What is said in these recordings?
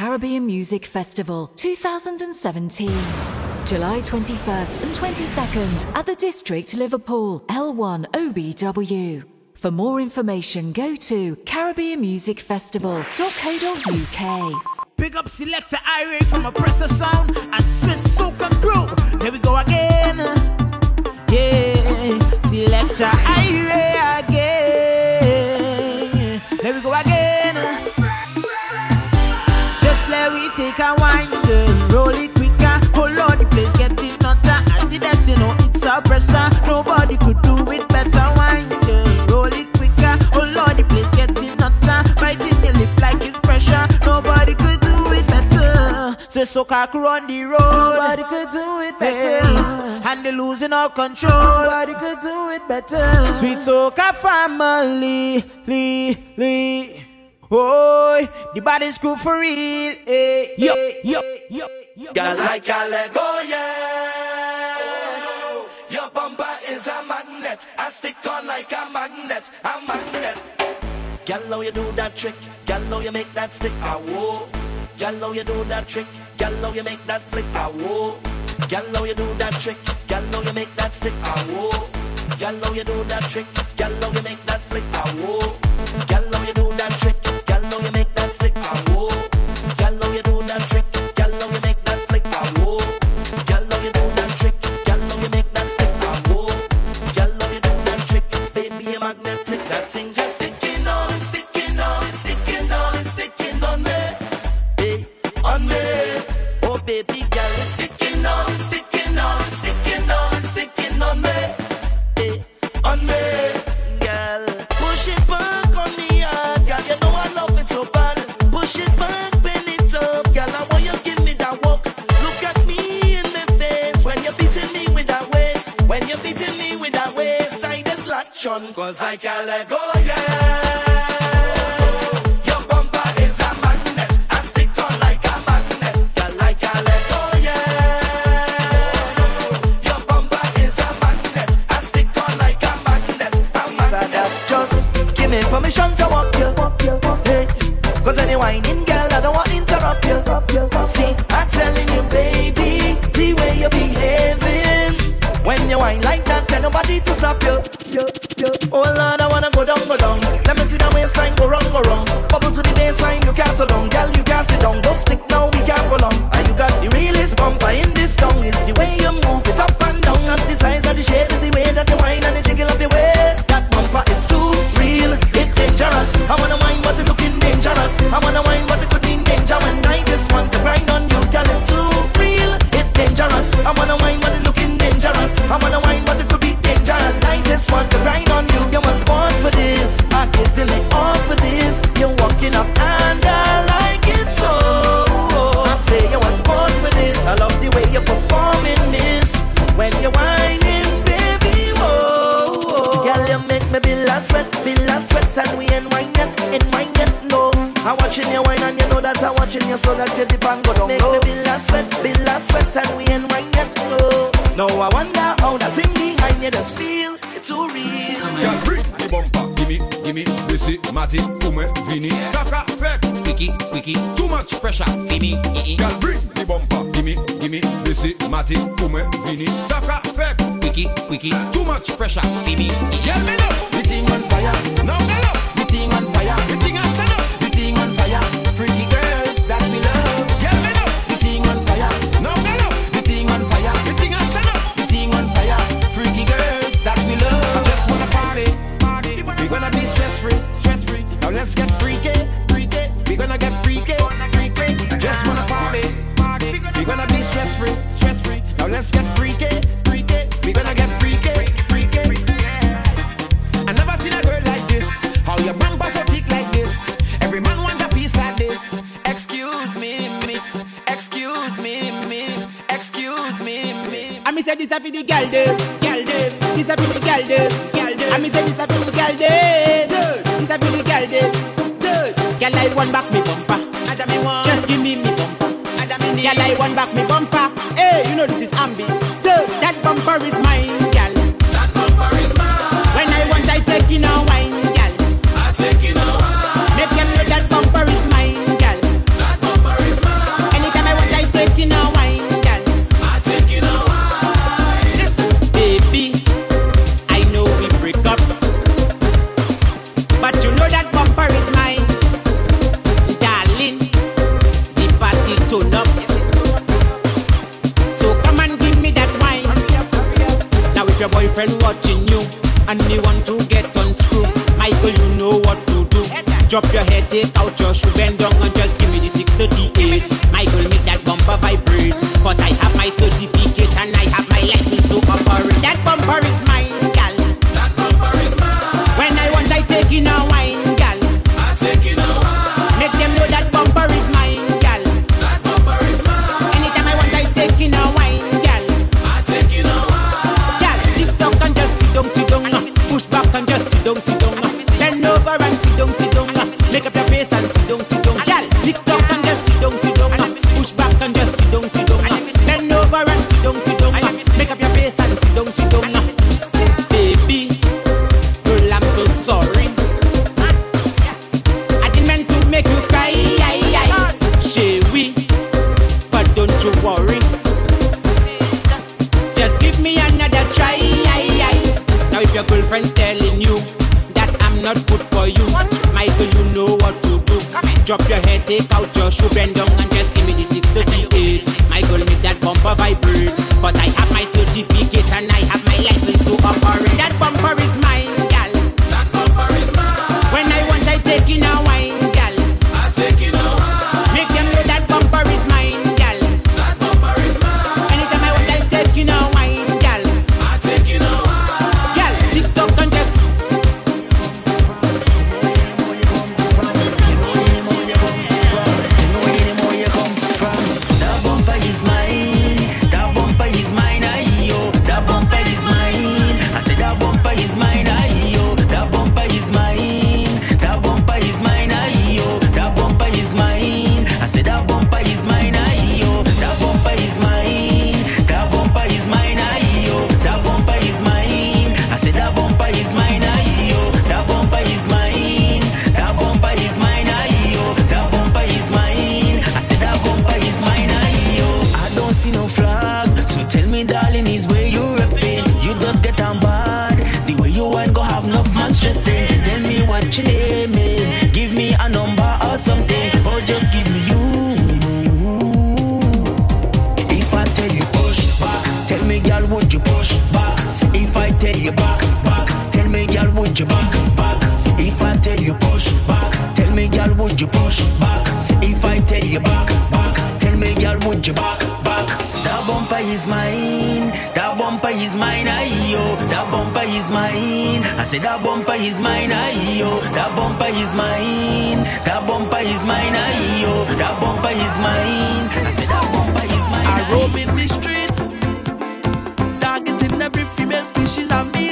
Caribbean Music Festival 2017. July 21st and 22nd at the District Liverpool, L1 OBW. For more information, go to caribbeanmusicfestival.co.uk. Big up Selector Irie from Oppressor Sound and Swiss Soca Crew. Here we go again. Yeah, Selector Irie again. Here we go again. Roll it quicker. Oh Lord, the place getting hotter. And the dance, you know, it's a pressure. Nobody could do it better. Wine, girl. Roll it quicker. Oh Lord, the place getting hotter. Biting your lip like it's pressure. Nobody could do it better. So soca crew on the road. Nobody could do it better. And they losing all control. Nobody could do it better. Sweet soca family. Lee, Lee. Oh, the body's crew for real. Hey, yo, eh, yo, eh. yo, yo. Girl like a Lego, yeah. Your bumper is a magnet. I stick on like a magnet, a magnet. Girl, how you do that trick? Girl, how you make that stick? Ah, whoa. Girl, how you do that trick? Girl, how you make that flick? Ah, whoa. Girl, how you do that trick? Girl, how you make that stick? Ah, whoa. Girl, how you do that trick? Girl, how you make that flick? Ah, whoa. Girl, how you do that trick? Girl, how you make that stick? Ah, whoa. Magnet. But like a Lego, yeah. Your bumper is a magnette, I stick on like a magnet. Just give me permission to walk you. Hey, cause any whining girl, I don't want to interrupt you. See, I'm telling you, baby, the way you're behaving. When you whine like nobody to stop you. Oh Lord, I wanna go down, go down. Let me see the waistline go wrong, go wrong. Bubble to the baseline, you can't sit down. Girl, you can't sit down. Don't stick now, we can't go long. And you got the realest bumper in this town. It's the way you move it up and down. And the size and the shape wine yet, no. I'm watching you wine and you know that I'm watching you so that you dip and go down Make low. me be last sweat, be last sweat, and we ain't wine yet, no. Now I wonder how that thing behind you just feel. It's too real. Girl, bring the bumper, gimme, gimme, busy, matty, ume, vini. Saka, fek, wiki, wiki, too much pressure, gimme, Girl, bring the bumper, gimme, gimme, busy, matty, ume, vini. Saka, fek, wiki, wiki, too much pressure, gimme. Girl, me know, the thing on fire. Now me know, the thing on fire. The thing on fire. Now let's get freaky, freaky. We gonna get freaky, freaky. Just wanna party, party. We gonna be stress free, stress free. Now let's get freaky, freaky. We gonna get freaky, freaky. I never seen a girl like this. How your bumper so thick like this? Every man want a piece like this. Excuse me, miss. Excuse me, miss. Excuse me, miss. I me say this a for the girl dem, girl dem. This for the girl dem, girl dem. I me say this for the girl dem, this the one back me bumper. Just give me me bumper. Girl, I want back me bumper. Hey, you know this is ambi. So that bumper is mine, girl. That bumper is mine. When I want, I take in a wine, girl. I take in a wine. Make them know that bumper is mine, girl. That bumper is mine. Anytime I want, I take in a wine, girl. I take in a wine. Baby, I know we break up, but you know that. Drop your head, take out your shoe, bend down and just push back? If I tell you back, back, tell me, girl, would you back, back? If I tell you push back, tell me, girl, would you push back? If I tell you back, back, tell me, girl, would you back, back? That bumper is mine, that bumper is mine, ayo. That bumper is mine. I said that bumper is mine, ayo. That bumper is mine, that bumper is mine, ayo. That bumper is mine. I said that bumper is mine. I roam in the street. também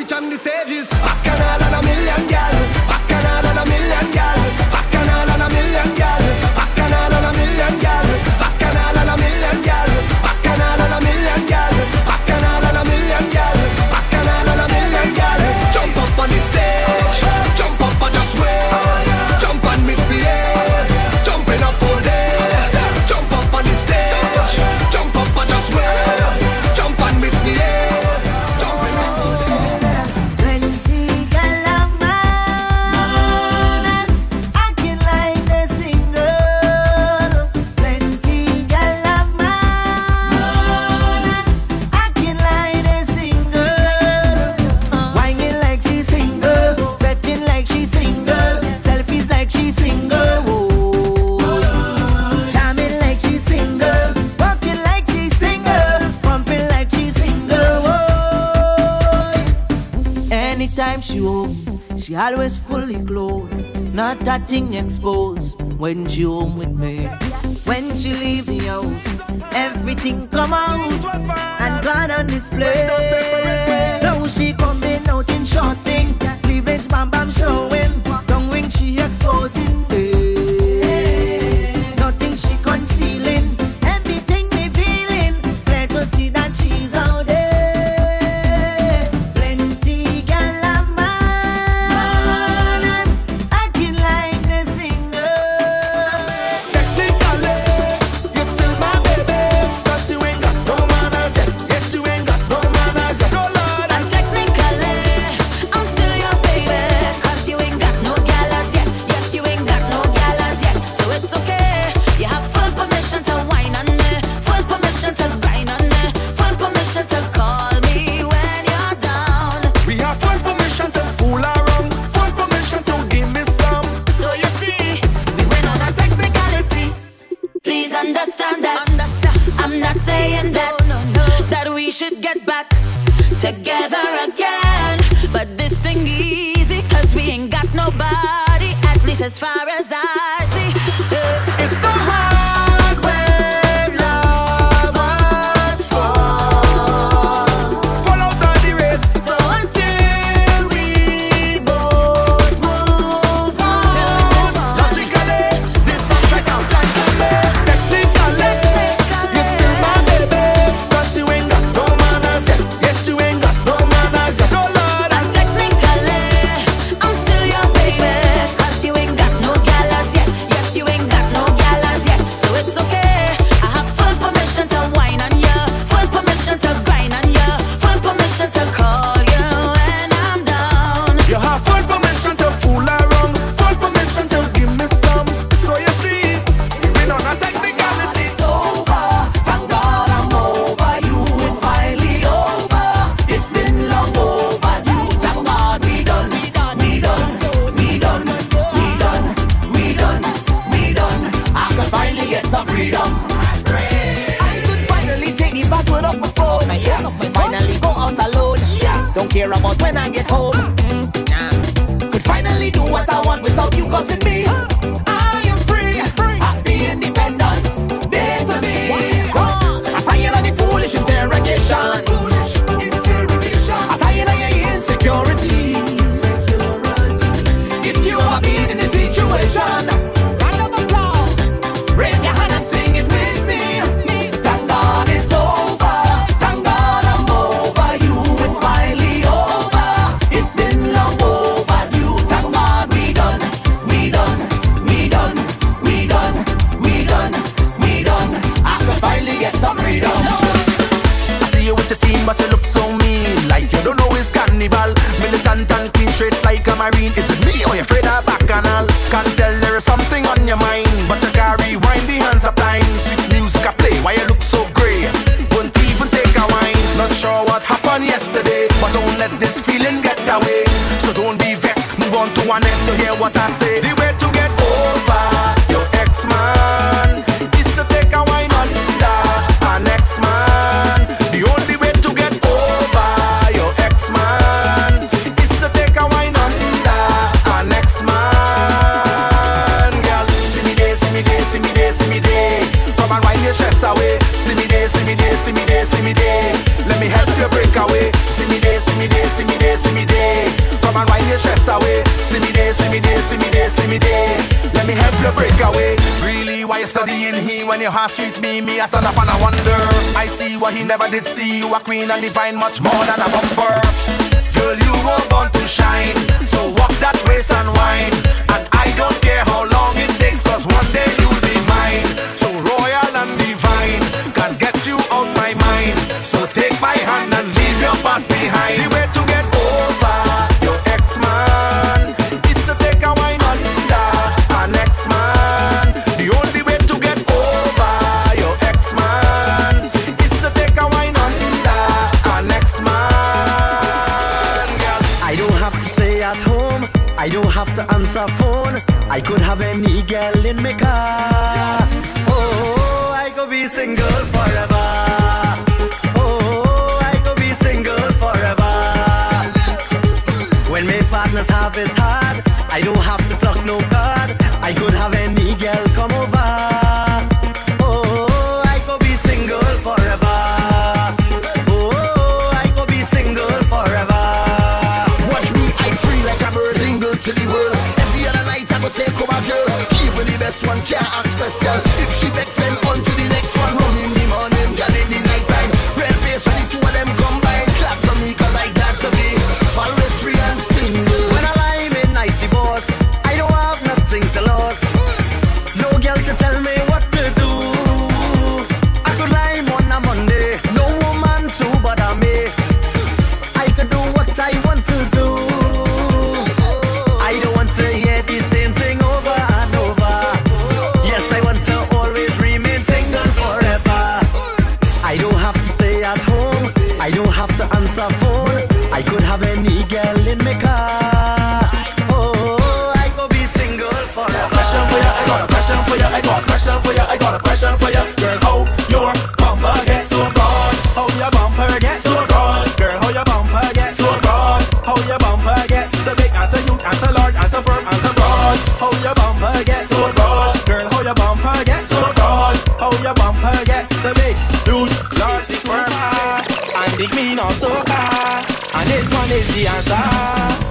every time the stage is. She always fully clothed, not a thing exposed when she home with me. When she leave the house, everything come out and gone on display. Now she coming out in shorty. Don't care about when I get home. Could finally do what I want without you causing me. I am free, happy independent, Day to be. I'm tired of the foolish interrogation. worrying. Is it me or you afraid of back canal? Can't tell there is something on your mind, but you can't rewind the hands of time. Sweet music I play, why you look so grey? Won't even take a wine. Not sure what happened yesterday, but don't let this feeling get away. So don't be vexed, move on to our next. You hear what I say? I studying he when you has sweet me, me I stand up and I wonder. I see what he never did see. You a queen and divine, much more than a bumper. Girl, you were born to shine, so walk that race and wine. business half is hard. I don't have to pluck no card. I could have any girl come over. on fire, girl. How your bumper get so broad? How your bumper get so broad, girl? How your bumper get so broad? How your bumper get so big as a youth, as a large, as a firm, as a broad? How your bumper get so broad, girl? How your bumper get so broad? How your bumper get so big, huge, large, big firm, and big mean also car. And this one is the answer.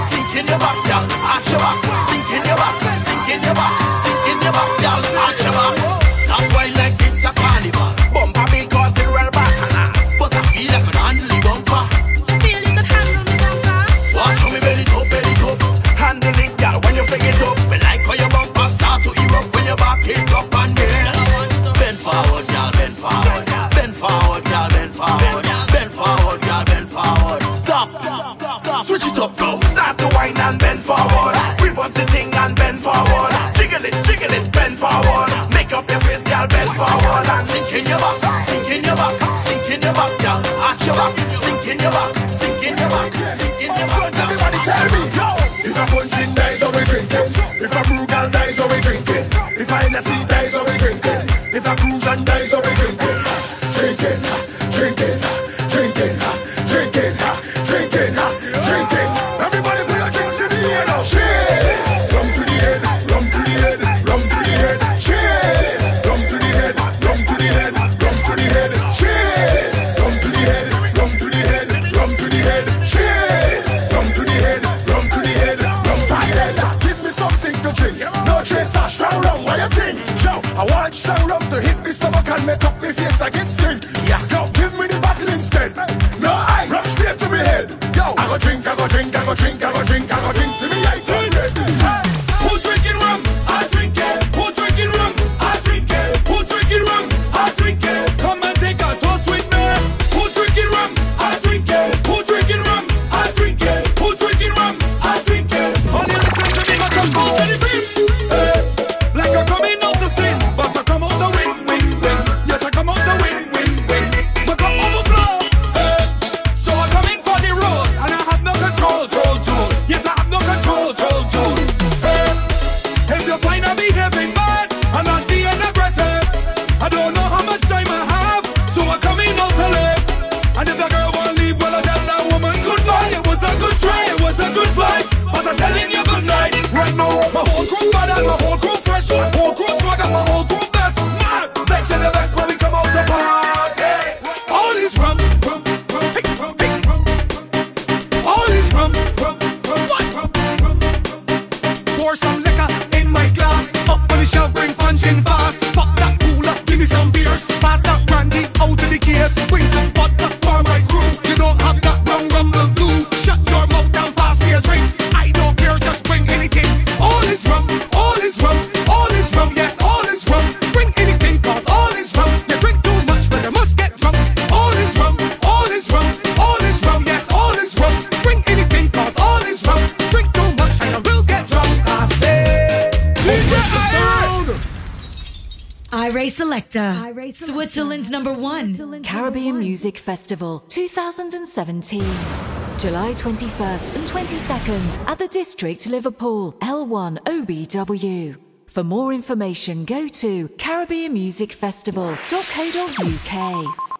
Sink in your back, girl, arch your back. It's a cruise and there's a one. Caribbean Music Festival 2017. July 21st and 22nd at the District, Liverpool, L1 OBW. For more information, go to caribbeanmusicfestival.co.uk.